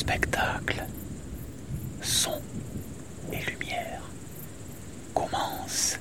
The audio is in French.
spectacle, son et lumière commence